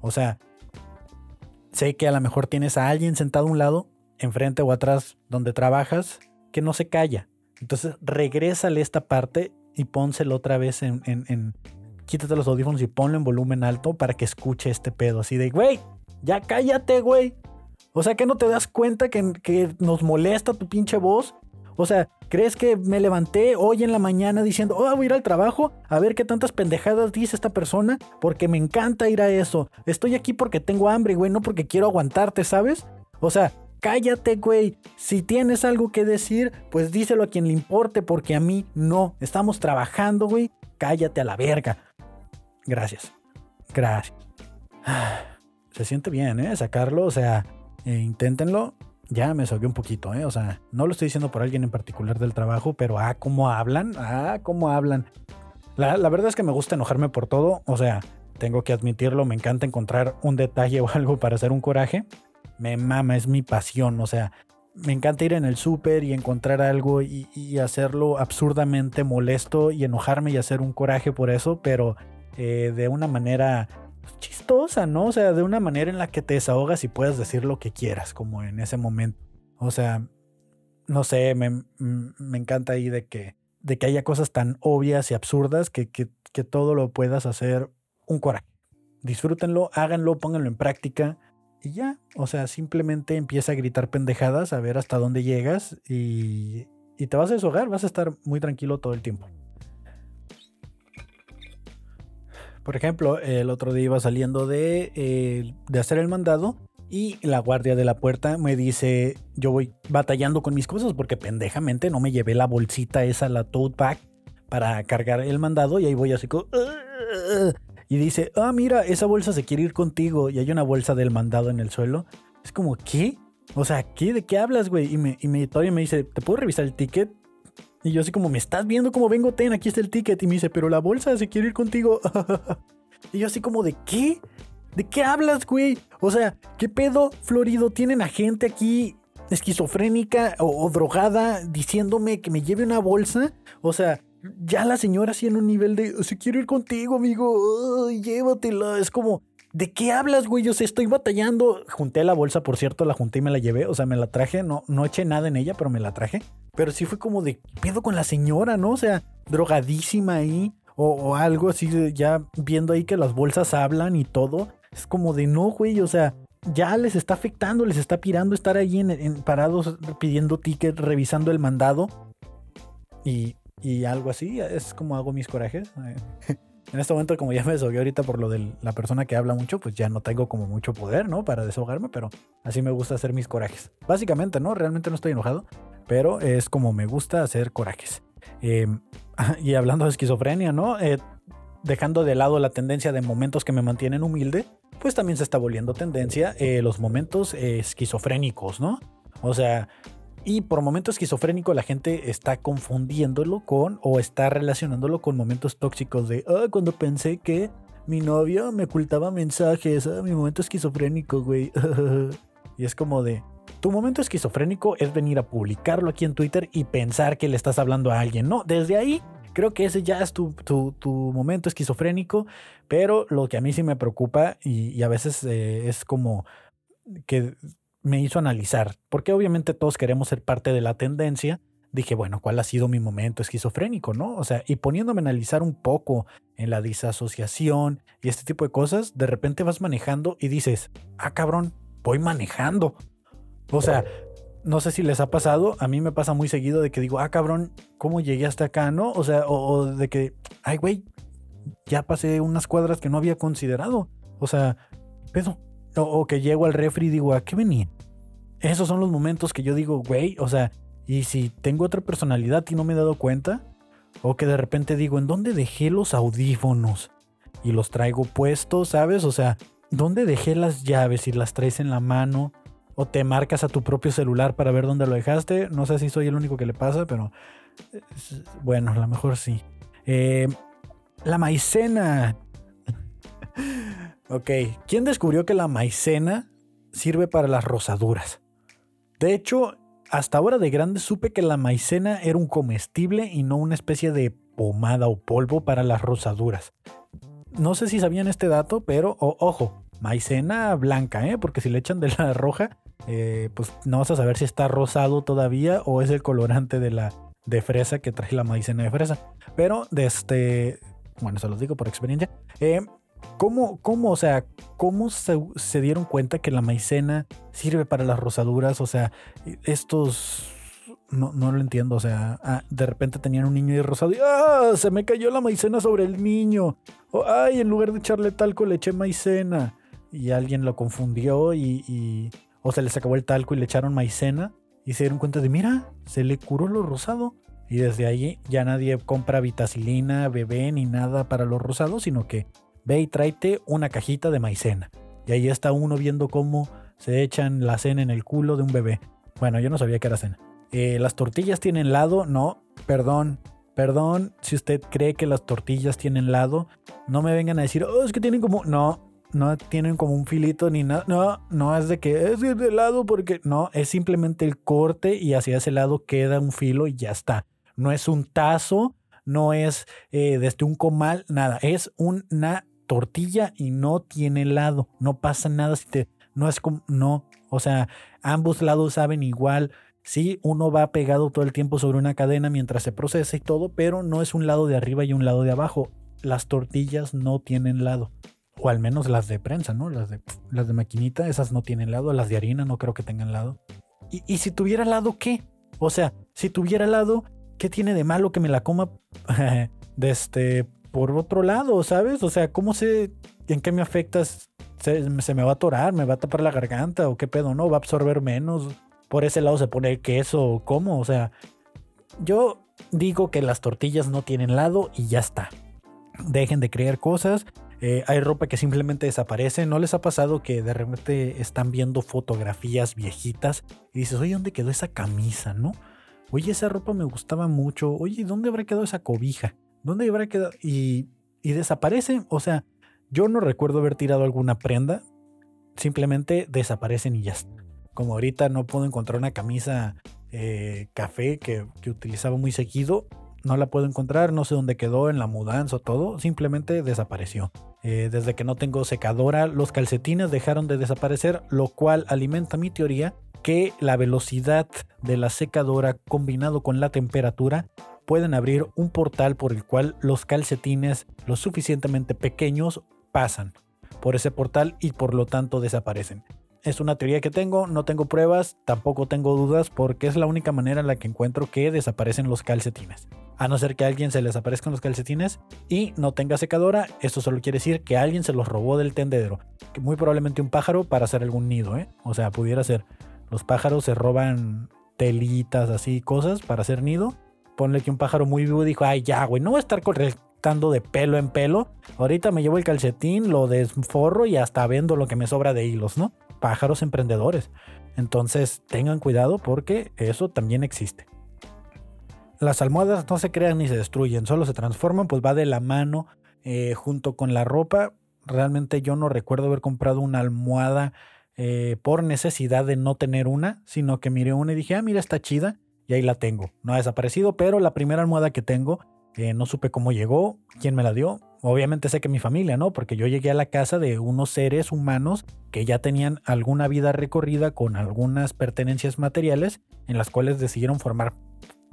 O sea, sé que a lo mejor tienes a alguien sentado a un lado, enfrente o atrás donde trabajas, que no se calla. Entonces, regrésale esta parte y pónselo otra vez en, en, Quítate los audífonos y ponlo en volumen alto para que escuche este pedo. Así de, güey, ya cállate, güey. O sea, que no te das cuenta que, que nos molesta tu pinche voz. O sea, ¿crees que me levanté hoy en la mañana diciendo, oh, voy a ir al trabajo a ver qué tantas pendejadas dice esta persona? Porque me encanta ir a eso. Estoy aquí porque tengo hambre, güey, no porque quiero aguantarte, ¿sabes? O sea, cállate, güey. Si tienes algo que decir, pues díselo a quien le importe, porque a mí no. Estamos trabajando, güey. Cállate a la verga. Gracias. Gracias. <sighs> Se siente bien, ¿eh? Sacarlo, o sea, eh, inténtenlo. Ya me sogué un poquito, ¿eh? O sea, no lo estoy diciendo por alguien en particular del trabajo, pero ah, cómo hablan, ah, cómo hablan. La, la verdad es que me gusta enojarme por todo, o sea, tengo que admitirlo, me encanta encontrar un detalle o algo para hacer un coraje me mama, es mi pasión, o sea, me encanta ir en el súper y encontrar algo y, hacerlo absurdamente molesto y enojarme y hacer un coraje por eso, pero eh, de una manera chistosa, ¿no? O sea, de una manera en la que te desahogas y puedas decir lo que quieras, como en ese momento. O sea, no sé, me, me encanta ahí de que, de que haya cosas tan obvias y absurdas que, que, que todo lo puedas hacer un coraje. Disfrútenlo, háganlo, pónganlo en práctica y ya, o sea, simplemente empieza a gritar pendejadas, a ver hasta dónde llegas y, y te vas a deshogar, vas a estar muy tranquilo todo el tiempo. Por ejemplo, el otro día iba saliendo de, eh, de hacer el mandado y la guardia de la puerta me dice, yo voy batallando con mis cosas porque pendejamente no me llevé la bolsita esa, la tote bag, para cargar el mandado y ahí voy así como y dice, ah, mira, esa bolsa se quiere ir contigo y hay una bolsa del mandado en el suelo. Es como, ¿qué? O sea, ¿qué? ¿De qué hablas, güey? Y, me, y me, todavía me dice, ¿te puedo revisar el ticket? Y yo así como, ¿me estás viendo cómo vengo? Ten, aquí está el ticket. Y me dice, pero la bolsa se quiere ir contigo. <laughs> y yo así como, ¿de qué? ¿De qué hablas, güey? O sea, ¿qué pedo, Florido? ¿Tienen a gente aquí esquizofrénica o, o drogada diciéndome que me lleve una bolsa? O sea, ya la señora así en un nivel de, si quiero ir contigo, amigo, llévatela. Es como, ¿de qué hablas, güey? Yo sé, estoy batallando. Junté la bolsa, por cierto, la junté y me la llevé. O sea, me la traje. No, no eché nada en ella, pero me la traje. Pero sí fue como de, pedo con la señora, ¿no? O sea, drogadísima ahí. O, algo así, ya viendo ahí que las bolsas hablan y todo. Es como de, no, güey, o sea, ya les está afectando, les está pirando estar ahí en parados pidiendo ticket, revisando el mandado. Y y algo así. Es como hago mis corajes. en este momento, como ya me desahogué ahorita por lo de la persona que habla mucho, pues ya no tengo como mucho poder, ¿no? Para desahogarme, pero así me gusta hacer mis corajes. Básicamente, ¿no? Realmente no estoy enojado, pero es como me gusta hacer corajes. Em, <laughs> y hablando de esquizofrenia, ¿no? Eh, dejando de lado la tendencia de momentos que me mantienen humilde, pues también se está volviendo tendencia eh, los momentos esquizofrénicos, ¿no? O sea, y por momento esquizofrénico la gente está confundiéndolo con o está relacionándolo con momentos tóxicos de, ah, cuando pensé que mi novio me ocultaba mensajes, ah, mi momento esquizofrénico, güey. <laughs> y es como de, tu momento esquizofrénico es venir a publicarlo aquí en Twitter y pensar que le estás hablando a alguien. No, desde ahí creo que ese ya es tu, momento esquizofrénico, pero lo que a mí sí me preocupa y, a veces eh, es como que me hizo analizar, porque obviamente todos queremos ser parte de la tendencia, dije, bueno, ¿cuál ha sido mi momento esquizofrénico, no? O sea, y poniéndome a analizar un poco en la disasociación y este tipo de cosas, de repente vas manejando y dices, ah, cabrón, voy manejando. O sea, no sé si les ha pasado, a mí me pasa muy seguido de que digo, ah, cabrón, ¿cómo llegué hasta acá, no? O sea, o, de que, ay, güey, ya pasé unas cuadras que no había considerado. O sea, pedo, o, que llego al refri y digo, ¿a qué venía? Esos son los momentos que yo digo, güey, o sea, y si tengo otra personalidad y no me he dado cuenta, o que de repente digo, ¿en dónde dejé los audífonos? Y los traigo puestos, ¿sabes? O sea, ¿dónde dejé las llaves y las traes en la mano? o te marcas a tu propio celular para ver dónde lo dejaste. No sé si soy el único que le pasa, pero bueno, a lo mejor sí. Eh, la maicena. Ok, ¿quién descubrió que la maicena sirve para las rosaduras? De hecho, hasta ahora de grande supe que la maicena era un comestible y no una especie de pomada o polvo para las rosaduras. No sé si sabían este dato, pero ojo, maicena blanca, ¿eh? porque si le echan de la roja, eh, pues no vas a saber si está rosado todavía o es el colorante de la de fresa que trae la maicena de fresa. Pero de este, bueno, se los digo por experiencia. Eh, ¿Cómo, cómo, o sea, cómo se, dieron cuenta que la maicena sirve para las rosaduras? O sea, estos no, no lo entiendo. O sea, ah, de repente tenían un niño y rosado y ¡ah! Se me cayó la maicena sobre el niño. ¡ay! En lugar de echarle talco le eché maicena. Y alguien lo confundió y, O se les acabó el talco y le echaron maicena. Y se dieron cuenta de, mira, se le curó lo rosado. Y desde ahí ya nadie compra vitacilina, bebé ni nada para los rosados, sino que ve y tráete una cajita de maicena. Y ahí está uno viendo cómo se echan la cena en el culo de un bebé. Bueno, yo no sabía que era cena. Eh, ¿Las tortillas tienen lado? No, perdón. Perdón si usted cree que las tortillas tienen lado. No me vengan a decir, oh, es que tienen como... No, no tienen como un filito ni nada. No, no es de que es de lado porque no, es simplemente el corte y hacia ese lado queda un filo y ya está. No es un tazo, no es eh, desde un comal, nada. Es una tortilla y no tiene lado. No pasa nada si te. No es como. No. O sea, ambos lados saben igual. Sí, uno va pegado todo el tiempo sobre una cadena mientras se procesa y todo, pero no es un lado de arriba y un lado de abajo. Las tortillas no tienen lado o al menos las de prensa, ¿no? Las de, las de maquinita, esas no tienen lado, las de harina no creo que tengan lado. ¿Y, si tuviera lado, qué? O sea, si tuviera lado, ¿qué tiene de malo que me la coma <laughs> de este, por otro lado, ¿sabes? O sea, ¿cómo sé en qué me afecta? ¿Se, ¿Se, me va a atorar? ¿Me va a tapar la garganta? ¿O qué pedo? ¿No? ¿Va a absorber menos? ¿Por ese lado se pone el queso? ¿Cómo? O sea, yo digo que las tortillas no tienen lado y ya está. Dejen de creer cosas eh, hay ropa que simplemente desaparece. ¿No les ha pasado que de repente están viendo fotografías viejitas y dices, oye, ¿dónde quedó esa camisa? ¿No? Oye, esa ropa me gustaba mucho. Oye, ¿dónde habrá quedado esa cobija? ¿Dónde habrá quedado? Y, y desaparecen. O sea, yo no recuerdo haber tirado alguna prenda. Simplemente desaparecen y ya está. Como ahorita no puedo encontrar una camisa eh, café que, que utilizaba muy seguido no la puedo encontrar, no sé dónde quedó en la mudanza o todo, simplemente desapareció. Eh, desde que no tengo secadora, los calcetines dejaron de desaparecer, lo cual alimenta mi teoría que la velocidad de la secadora combinado con la temperatura pueden abrir un portal por el cual los calcetines lo suficientemente pequeños pasan por ese portal y por lo tanto desaparecen. Es una teoría que tengo, no tengo pruebas, tampoco tengo dudas porque es la única manera en la que encuentro que desaparecen los calcetines a no ser que a alguien se les aparezcan los calcetines y no tenga secadora, esto solo quiere decir que alguien se los robó del tendedero, que muy probablemente un pájaro para hacer algún nido, ¿eh? O sea, pudiera ser, los pájaros se roban telitas, así, cosas para hacer nido. Ponle que un pájaro muy vivo dijo, ay, ya, güey, no voy a estar correctando de pelo en pelo. Ahorita me llevo el calcetín, lo desforro y hasta vendo lo que me sobra de hilos, ¿no? Pájaros emprendedores. Entonces tengan cuidado porque eso también existe las almohadas no se crean ni se destruyen, solo se transforman, pues va de la mano eh, junto con la ropa. Realmente yo no recuerdo haber comprado una almohada eh, por necesidad de no tener una, sino que miré una y dije, ah, mira, está chida y ahí la tengo. No ha desaparecido, pero la primera almohada que tengo, eh, no supe cómo llegó, quién me la dio. Obviamente sé que mi familia, ¿no? Porque yo llegué a la casa de unos seres humanos que ya tenían alguna vida recorrida con algunas pertenencias materiales en las cuales decidieron formar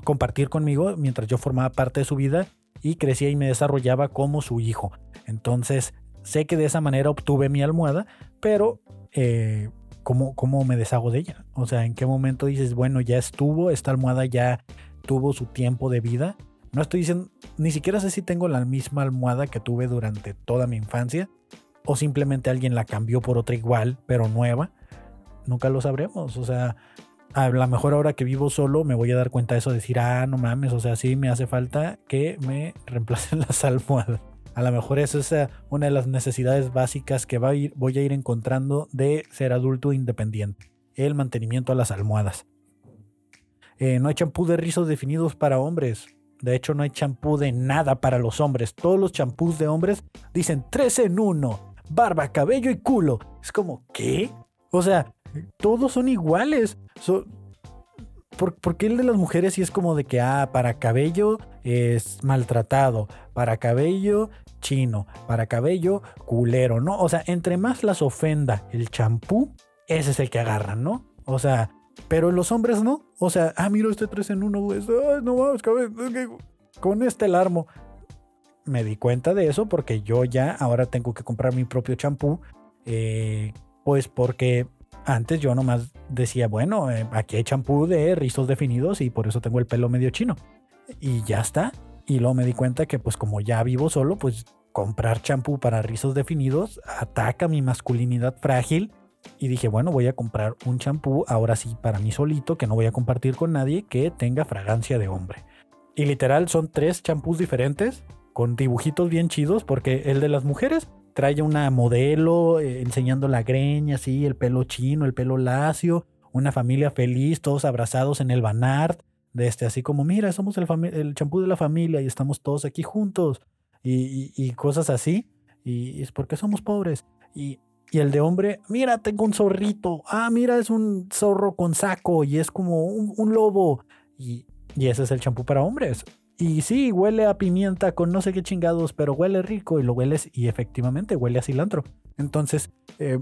compartir conmigo mientras yo formaba parte de su vida y crecía y me desarrollaba como su hijo. Entonces, sé que de esa manera obtuve mi almohada, pero eh, ¿cómo, ¿cómo me deshago de ella? O sea, ¿en qué momento dices, bueno, ya estuvo, esta almohada ya tuvo su tiempo de vida? No estoy diciendo, ni siquiera sé si tengo la misma almohada que tuve durante toda mi infancia o simplemente alguien la cambió por otra igual, pero nueva. Nunca lo sabremos. O sea, a lo mejor ahora que vivo solo me voy a dar cuenta de eso, decir, ah, no mames, o sea, sí me hace falta que me <laughs> reemplacen las almohadas. A lo mejor eso es eh, una de las necesidades básicas que voy a ir encontrando de ser adulto independiente. el mantenimiento a las almohadas. Eh, no hay champú de rizos definidos para hombres. De hecho, no hay champú de nada para los hombres. Todos los champús de hombres dicen 3 en 1. Barba, cabello y culo. Es como, ¿qué? O sea, todos son iguales. ¿por, qué el de las mujeres sí es como de que, ah, para cabello es maltratado, para cabello chino, para cabello culero, ¿no? O sea, entre más las ofenda el champú, ese es el que agarran, ¿no? O sea, pero los hombres no. O sea, ah, mira este 3 en 1, güey. no vamos, con este alarmo. Me di cuenta de eso porque yo ya ahora tengo que comprar mi propio champú. Eh, pues porque antes yo nomás decía, bueno, eh, aquí hay champú de rizos definidos y por eso tengo el pelo medio chino. Y ya está. Y luego me di cuenta que pues como ya vivo solo, pues comprar champú para rizos definidos ataca mi masculinidad frágil. Y dije, bueno, voy a comprar un champú ahora sí para mí solito, que no voy a compartir con nadie, que tenga fragancia de hombre. Y literal son tres champús diferentes, con dibujitos bien chidos, porque el de las mujeres trae una modelo eh, enseñando la greña, así, el pelo chino, el pelo lacio, una familia feliz, todos abrazados en el Banart, de este, así como, mira, somos el champú de la familia y estamos todos aquí juntos, y, cosas así, y es porque somos pobres. Y, el de hombre, mira, tengo un zorrito, ah, mira, es un zorro con saco y es como un, lobo, y, y ese es el champú para hombres. Y sí, huele a pimienta con no sé qué chingados, pero huele rico y lo hueles y efectivamente huele a cilantro. Entonces, eh,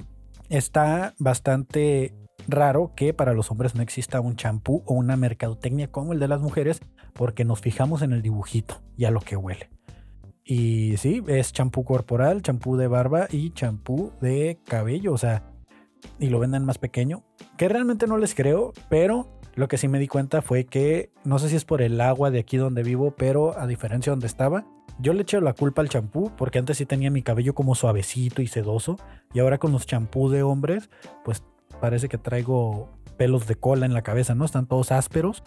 está bastante raro que para los hombres no exista un champú o una mercadotecnia como el de las mujeres porque nos fijamos en el dibujito y a lo que huele. Y sí, es champú corporal, champú de barba y champú de cabello, o sea, y lo venden más pequeño, que realmente no les creo, pero lo que sí me di cuenta fue que, no sé si es por el agua de aquí donde vivo, pero a diferencia de donde estaba, yo le eché la culpa al champú, porque antes sí tenía mi cabello como suavecito y sedoso, y ahora con los champús de hombres, pues parece que traigo pelos de cola en la cabeza, ¿no? Están todos ásperos,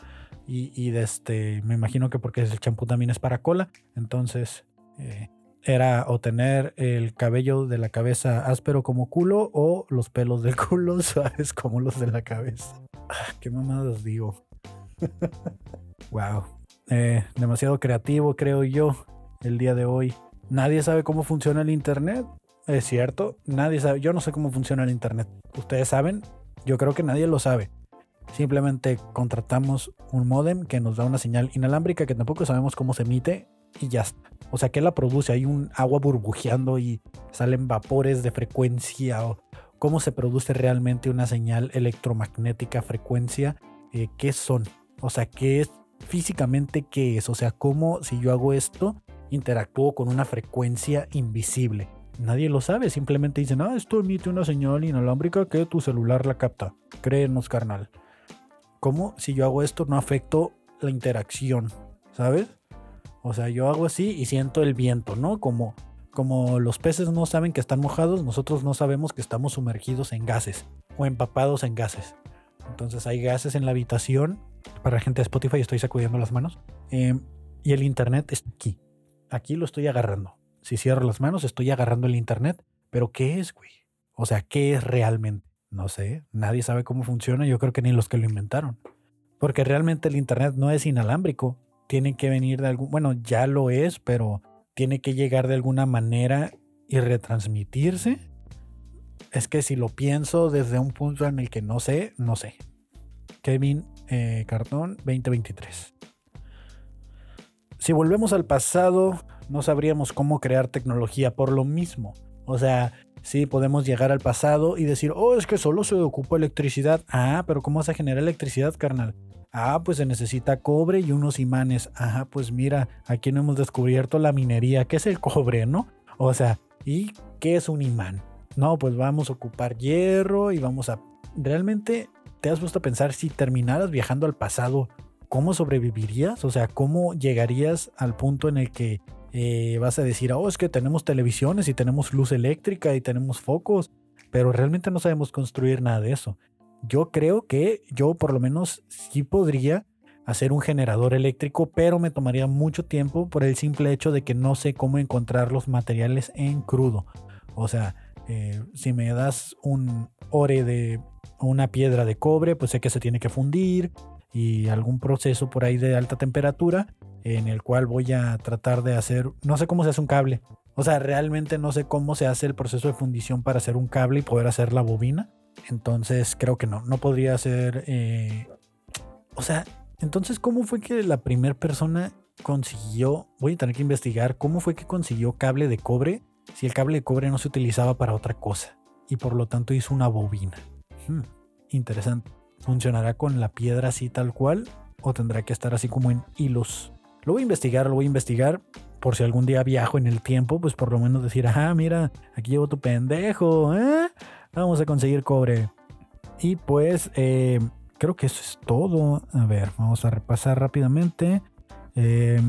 y, este, me imagino que porque el champú también es para cola, entonces eh, era o tener el cabello de la cabeza áspero como culo o los pelos del <laughs> culo suaves como los de la cabeza. Ah, ¿Qué mamadas digo? <laughs> wow. Eh, demasiado creativo, creo yo, el día de hoy. Nadie sabe cómo funciona el Internet. Es cierto, nadie sabe. Yo no sé cómo funciona el Internet. ¿Ustedes saben? Yo creo que nadie lo sabe. Simplemente contratamos un modem que nos da una señal inalámbrica que tampoco sabemos cómo se emite y ya está. O sea, que la produce? Hay un agua burbujeando y salen vapores de frecuencia o cómo se produce realmente una señal electromagnética frecuencia, eh, qué son, o sea, qué es físicamente qué es, o sea, cómo si yo hago esto interactúo con una frecuencia invisible. Nadie lo sabe, simplemente dicen, ah, esto emite una señal inalámbrica que tu celular la capta. Créenos, carnal. ¿Cómo si yo hago esto no afecto la interacción? ¿Sabes? O sea, yo hago así y siento el viento, ¿no? Como, como los peces no saben que están mojados, nosotros no sabemos que estamos sumergidos en gases o empapados en gases. Entonces hay gases en la habitación. Para la gente de Spotify estoy sacudiendo las manos. Em, y el internet está aquí. Aquí lo estoy agarrando. Si cierro las manos, estoy agarrando el internet. Pero ¿qué es, güey? O sea, ¿qué es realmente? No sé. Nadie sabe cómo funciona. Yo creo que ni los que lo inventaron. Porque realmente el internet no es inalámbrico tiene que venir de algún, bueno, ya lo es, pero tiene que llegar de alguna manera y retransmitirse. Es que si lo pienso desde un punto en el que no sé, no sé. Kevin eh, Cartón 2023. Si volvemos al pasado, no sabríamos cómo crear tecnología por lo mismo. O sea, sí podemos llegar al pasado y decir, oh, es que solo se ocupa electricidad. Ah, pero ¿cómo se genera electricidad, carnal? Ah, pues se necesita cobre y unos imanes. Ajá, pues mira, aquí no hemos descubierto la minería. ¿Qué es el cobre, no? O sea, ¿y qué es un imán? No, pues vamos a ocupar hierro y vamos a... ¿Realmente te has puesto a pensar si terminaras viajando al pasado, cómo sobrevivirías? O sea, ¿cómo llegarías al punto en el que eh, vas a decir, oh, es que tenemos televisiones y tenemos luz eléctrica y tenemos focos, pero realmente no sabemos construir nada de eso yo creo que yo por lo menos sí podría hacer un generador eléctrico, pero me tomaría mucho tiempo por el simple hecho de que no sé cómo encontrar los materiales en crudo. O sea, eh, si me das un ore de una piedra de cobre, pues sé que se tiene que fundir y algún proceso por ahí de alta temperatura en el cual voy a tratar de hacer, no sé cómo se hace un cable. O sea, realmente no sé cómo se hace el proceso de fundición para hacer un cable y poder hacer la bobina. Entonces creo que no, no podría ser... Eh, o sea, entonces ¿cómo fue que la primera persona consiguió, voy a tener que investigar cómo fue que consiguió cable de cobre si el cable de cobre no se utilizaba para otra cosa y por lo tanto hizo una bobina? Hmm, interesante. ¿Funcionará con la piedra así tal cual o tendrá que estar así como en hilos? Lo voy a investigar, lo voy a investigar. Por si algún día viajo en el tiempo, pues por lo menos decir, ah, mira, aquí llevo tu pendejo, ¿eh? Vamos a conseguir cobre. Y pues, eh, creo que eso es todo. A ver, vamos a repasar rápidamente. Eh,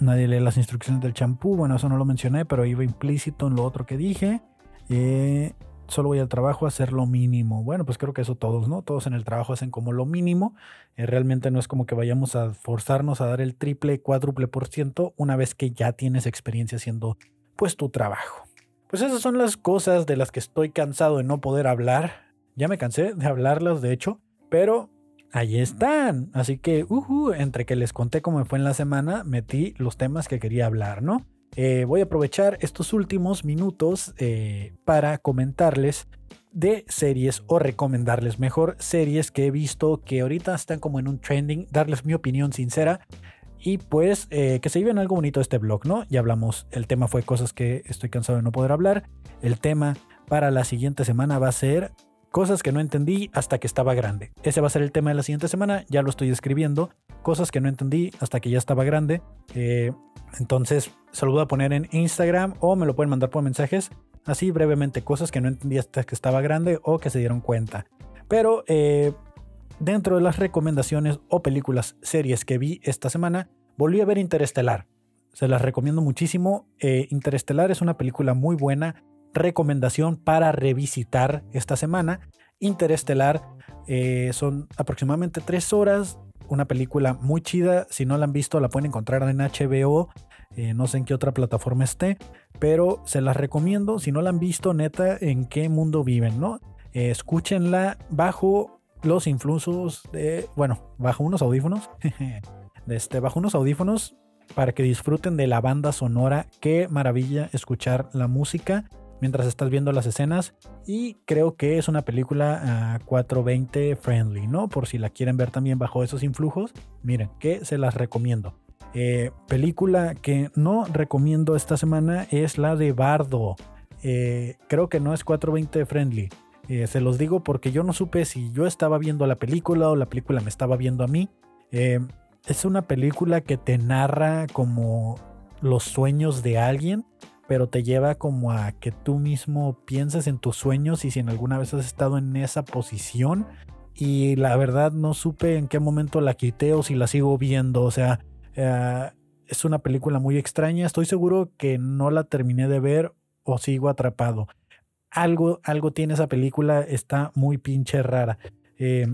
nadie lee las instrucciones del champú. Bueno, eso no lo mencioné, pero iba implícito en lo otro que dije. Eh, solo voy al trabajo a hacer lo mínimo. Bueno, pues creo que eso todos, ¿no? Todos en el trabajo hacen como lo mínimo. Eh, realmente no es como que vayamos a forzarnos a dar el triple, cuádruple por ciento una vez que ya tienes experiencia haciendo pues tu trabajo. Pues esas son las cosas de las que estoy cansado de no poder hablar. Ya me cansé de hablarlas, de hecho, pero ahí están. Así que, uh, entre que les conté cómo me fue en la semana, metí los temas que quería hablar, ¿no? Eh, voy a aprovechar estos últimos minutos eh, para comentarles de series o recomendarles mejor series que he visto que ahorita están como en un trending, darles mi opinión sincera y pues eh, que se lleven algo bonito este blog, ¿no? Ya hablamos, el tema fue cosas que estoy cansado de no poder hablar, el tema para la siguiente semana va a ser cosas que no entendí hasta que estaba grande. Ese va a ser el tema de la siguiente semana, ya lo estoy escribiendo, cosas que no entendí hasta que ya estaba grande. entonces, se lo voy a poner en Instagram o me lo pueden mandar por mensajes. Así brevemente, cosas que no entendí hasta que estaba grande o que se dieron cuenta. Pero eh, dentro de las recomendaciones o películas, series que vi esta semana, volví a ver Interestelar. Se las recomiendo muchísimo. Eh, Interestelar es una película muy buena. Recomendación para revisitar esta semana. Interestelar eh, son aproximadamente tres horas. Una película muy chida. Si no la han visto, la pueden encontrar en HBO. Eh, no sé en qué otra plataforma esté, pero se las recomiendo. Si no la han visto, neta, en qué mundo viven, ¿no? Eh, escúchenla bajo los influsos de, bueno, bajo unos audífonos, <laughs> este, bajo unos audífonos para que disfruten de la banda sonora. Qué maravilla escuchar la música mientras estás viendo las escenas y creo que es una película 420 friendly, ¿no? Por si la quieren ver también bajo esos influjos, miren, que se las recomiendo. Eh, película que no recomiendo esta semana es la de Bardo. Eh, creo que no es 420 friendly. Eh, se los digo porque yo no supe si yo estaba viendo la película o la película me estaba viendo a mí. es una película que te narra como los sueños de alguien, pero te lleva como a que tú mismo pienses en tus sueños y si en alguna vez has estado en esa posición. Y la verdad no supe en qué momento la quité o si la sigo viendo. O sea, eh, es una película muy extraña. Estoy seguro que no la terminé de ver o sigo atrapado. Algo, algo tiene esa película, está muy pinche rara. Eh,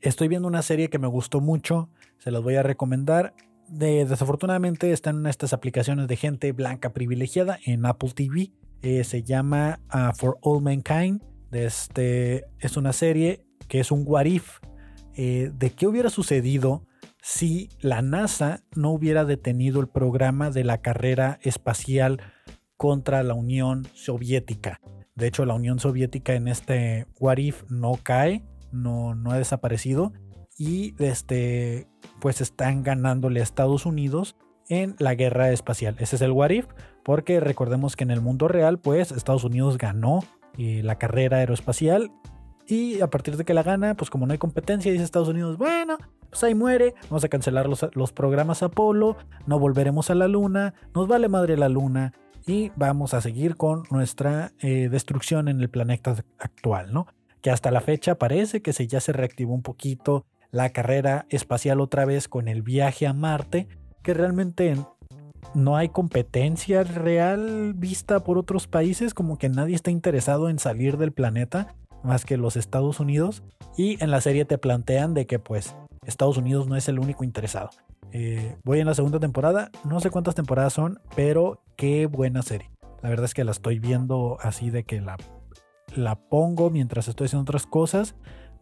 estoy viendo una serie que me gustó mucho, se las voy a recomendar. Desafortunadamente está en estas aplicaciones de gente blanca privilegiada en Apple TV. Eh, se llama uh, For All Mankind. Este, es una serie que es un what if de qué hubiera sucedido si la NASA no hubiera detenido el programa de la carrera espacial contra la Unión Soviética. De hecho, la Unión Soviética en este What If no cae, no, no ha desaparecido y este, pues están ganándole a Estados Unidos en la guerra espacial. Ese es el What If, porque recordemos que en el mundo real, pues Estados Unidos ganó eh, la carrera aeroespacial y a partir de que la gana, pues como no hay competencia, dice Estados Unidos, bueno, pues ahí muere, vamos a cancelar los, programas Apolo, no volveremos a la luna, nos vale madre la luna y vamos a seguir con nuestra eh, destrucción en el planeta actual, ¿no? Que hasta la fecha parece que se, ya se reactivó un poquito la carrera espacial otra vez con el viaje a Marte, que realmente no hay competencia real vista por otros países, como que nadie está interesado en salir del planeta más que los Estados Unidos. Y en la serie te plantean de que pues Estados Unidos no es el único interesado. Eh, voy en la segunda temporada, no sé cuántas temporadas son, pero qué buena serie. La verdad es que la estoy viendo así de que la, la pongo mientras estoy haciendo otras cosas,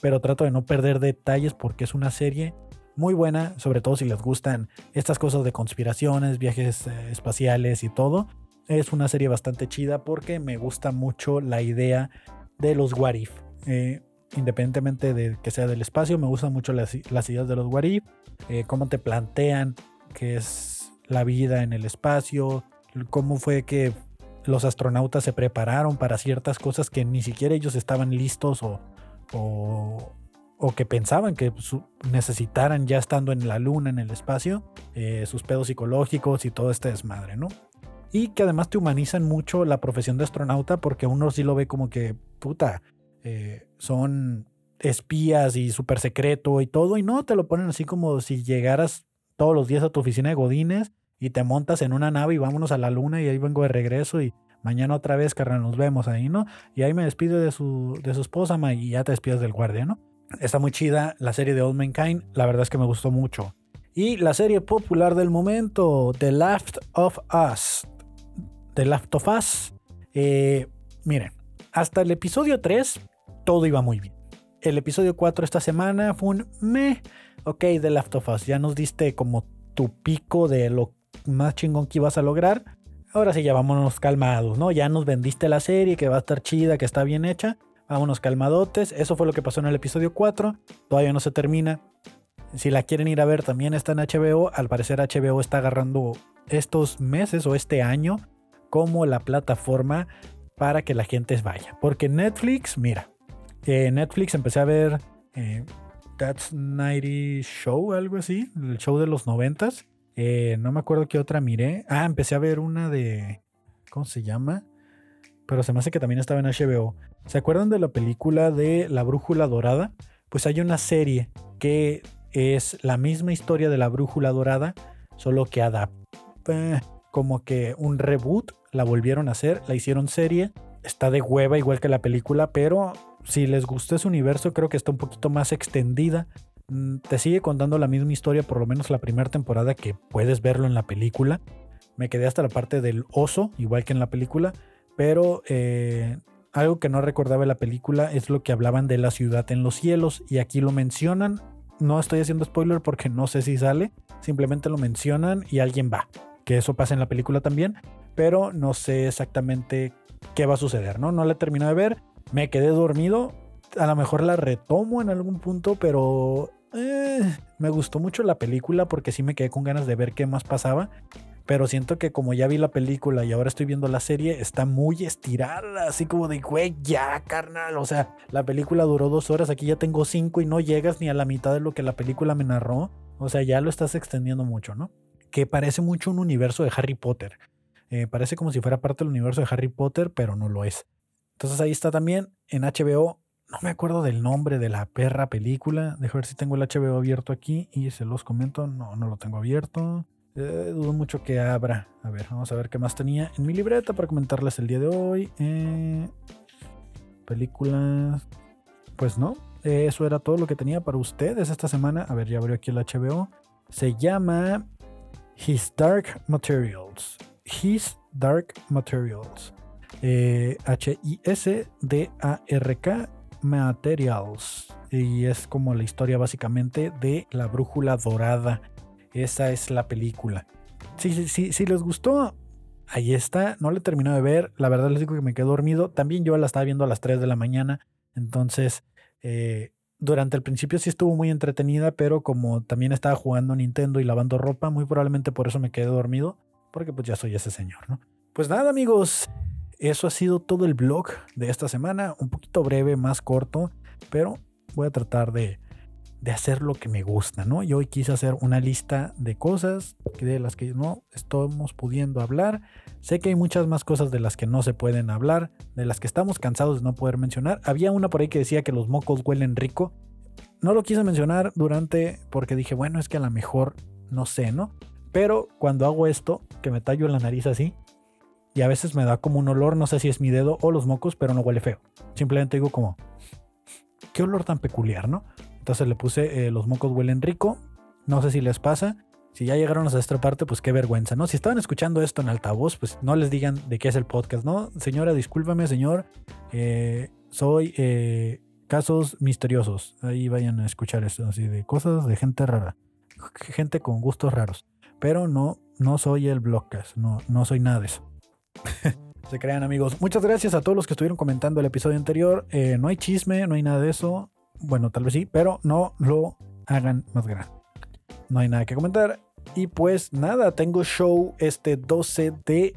pero trato de no perder detalles porque es una serie muy buena, sobre todo si les gustan estas cosas de conspiraciones, viajes eh, espaciales y todo. Es una serie bastante chida porque me gusta mucho la idea de los what if. Eh, independientemente de que sea del espacio, me gustan mucho las, ideas de los what if, eh, cómo te plantean qué es la vida en el espacio, cómo fue que los astronautas se prepararon para ciertas cosas que ni siquiera ellos estaban listos o, o, que pensaban que necesitaran ya estando en la luna, en el espacio, eh, sus pedos psicológicos y todo este desmadre, ¿no? Y que además te humanizan mucho la profesión de astronauta porque uno sí lo ve como que, puta, eh, son espías y súper secreto y todo, y no, te lo ponen así como si llegaras todos los días a tu oficina de Godines y te montas en una nave y vámonos a la luna y ahí vengo de regreso y mañana otra vez, carnal, nos vemos ahí, ¿no? Y ahí me despido de su, de su esposa y ya te despides del guardia, ¿no? Está muy chida la serie de Old Mankind, la verdad es que me gustó mucho. Y la serie popular del momento, The Last of Us. The Last of Us. Eh, miren, hasta el episodio 3 todo iba muy bien. El episodio 4 esta semana fue un me. Ok, The Last of Us, ya nos diste como tu pico de lo más chingón que ibas a lograr. Ahora sí, ya vámonos calmados, ¿no? Ya nos vendiste la serie, que va a estar chida, que está bien hecha. Vámonos calmadotes. Eso fue lo que pasó en el episodio 4. Todavía no se termina. Si la quieren ir a ver, también está en HBO. Al parecer HBO está agarrando estos meses o este año como la plataforma para que la gente vaya. Porque Netflix, mira, eh, Netflix empecé a ver eh, That's 90 Show, algo así, el show de los noventas. Eh, no me acuerdo qué otra miré. Ah, empecé a ver una de. ¿Cómo se llama? Pero se me hace que también estaba en HBO. ¿Se acuerdan de la película de La Brújula Dorada? Pues hay una serie que es la misma historia de La Brújula Dorada, solo que adapta. Como que un reboot, la volvieron a hacer, la hicieron serie. Está de hueva igual que la película, pero si les gustó ese universo, creo que está un poquito más extendida. Mm, te sigue contando la misma historia, por lo menos la primera temporada que puedes verlo en la película. Me quedé hasta la parte del oso, igual que en la película, pero eh, algo que no recordaba en la película es lo que hablaban de la ciudad en los cielos y aquí lo mencionan. No estoy haciendo spoiler porque no sé si sale, simplemente lo mencionan y alguien va, que eso pasa en la película también, pero no sé exactamente qué va a suceder, ¿no? No la he terminado de ver, me quedé dormido, a lo mejor la retomo en algún punto, pero eh, me gustó mucho la película porque sí me quedé con ganas de ver qué más pasaba. Pero siento que como ya vi la película y ahora estoy viendo la serie, está muy estirada, así como de, güey, ya, carnal. O sea, la película duró dos horas, aquí ya tengo cinco y no llegas ni a la mitad de lo que la película me narró. O sea, ya lo estás extendiendo mucho, ¿no? Que parece mucho un universo de Harry Potter. Eh, parece como si fuera parte del universo de Harry Potter, pero no lo es. Entonces ahí está también en HBO no me acuerdo del nombre de la perra película. Dejo ver si tengo el HBO abierto aquí y se los comento. No, no lo tengo abierto. Eh, dudo mucho que abra. A ver, vamos a ver qué más tenía en mi libreta para comentarles el día de hoy. Eh, películas. Pues no, eso era todo lo que tenía para ustedes esta semana. A ver, ya abrió aquí el HBO. Se llama His Dark Materials. His Dark Materials. Eh, H-I-S-D-A-R-K Materials. Y es como la historia básicamente de la brújula dorada. Esa es la película. Si, sí, sí, les gustó, ahí está. No le terminó de ver. La verdad les digo que me quedé dormido. También yo la estaba viendo a las 3 de la mañana. Entonces, eh, durante el principio sí estuvo muy entretenida, pero como también estaba jugando Nintendo y lavando ropa, muy probablemente por eso me quedé dormido. Porque pues ya soy ese señor, ¿no? Pues nada amigos, eso ha sido todo el blog de esta semana, un poquito breve, más corto, pero voy a tratar de, hacer lo que me gusta, ¿no? Y hoy quise hacer una lista de cosas de las que no estamos pudiendo hablar. Sé que hay muchas más cosas de las que no se pueden hablar, de las que estamos cansados de no poder mencionar. Había una por ahí que decía que los mocos huelen rico. No lo quise mencionar durante porque dije, bueno, es que a lo mejor no sé, ¿no? Pero cuando hago esto, que me tallo la nariz así, y a veces me da como un olor, no sé si es mi dedo o los mocos, pero no huele feo. Simplemente digo como, qué olor tan peculiar, ¿no? Entonces le puse, eh, los mocos huelen rico, no sé si les pasa. Si ya llegaron a esta parte, pues qué vergüenza, ¿no? Si estaban escuchando esto en altavoz, pues no les digan de qué es el podcast, ¿no? Señora, discúlpame, señor. Eh, soy eh, casos misteriosos. Ahí vayan a escuchar esto, así de cosas de gente rara. Gente con gustos raros. Pero no, no soy el Blogcast. No, no soy nada de eso. <laughs> Se crean amigos. Muchas gracias a todos los que estuvieron comentando el episodio anterior. Eh, no hay chisme, no hay nada de eso. Bueno, tal vez sí, pero no lo hagan más grande. No hay nada que comentar. Y pues nada, tengo show este 12 de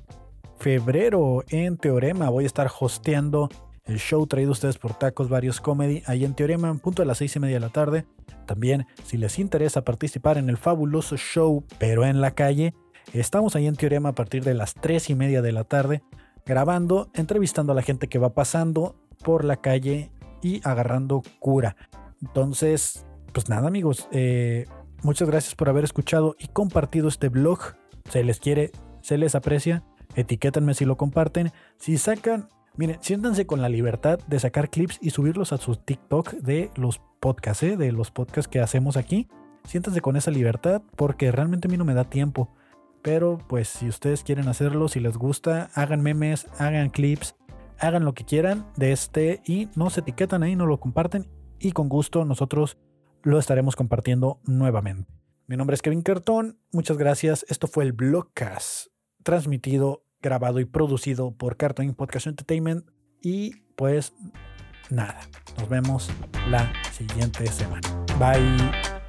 febrero en Teorema. Voy a estar hosteando el show traído a ustedes por Tacos Varios Comedy ahí en Teorema, en punto de las seis y media de la tarde. También, si les interesa participar en el fabuloso show, pero en la calle, estamos ahí en Teorema a partir de las tres y media de la tarde, grabando, entrevistando a la gente que va pasando por la calle y agarrando cura. Entonces, pues nada, amigos, eh, muchas gracias por haber escuchado y compartido este blog. Se les quiere, se les aprecia. Etiquétenme si lo comparten. Si sacan Miren, siéntanse con la libertad de sacar clips y subirlos a su TikTok de los podcasts, ¿eh? de los podcasts que hacemos aquí. Siéntanse con esa libertad porque realmente a mí no me da tiempo. Pero pues si ustedes quieren hacerlo, si les gusta, hagan memes, hagan clips, hagan lo que quieran de este y nos etiquetan ahí, nos lo comparten y con gusto nosotros lo estaremos compartiendo nuevamente. Mi nombre es Kevin Cartón, muchas gracias. Esto fue el Blogcast transmitido grabado y producido por Cartoon Podcast Entertainment. Y pues nada, nos vemos la siguiente semana. Bye.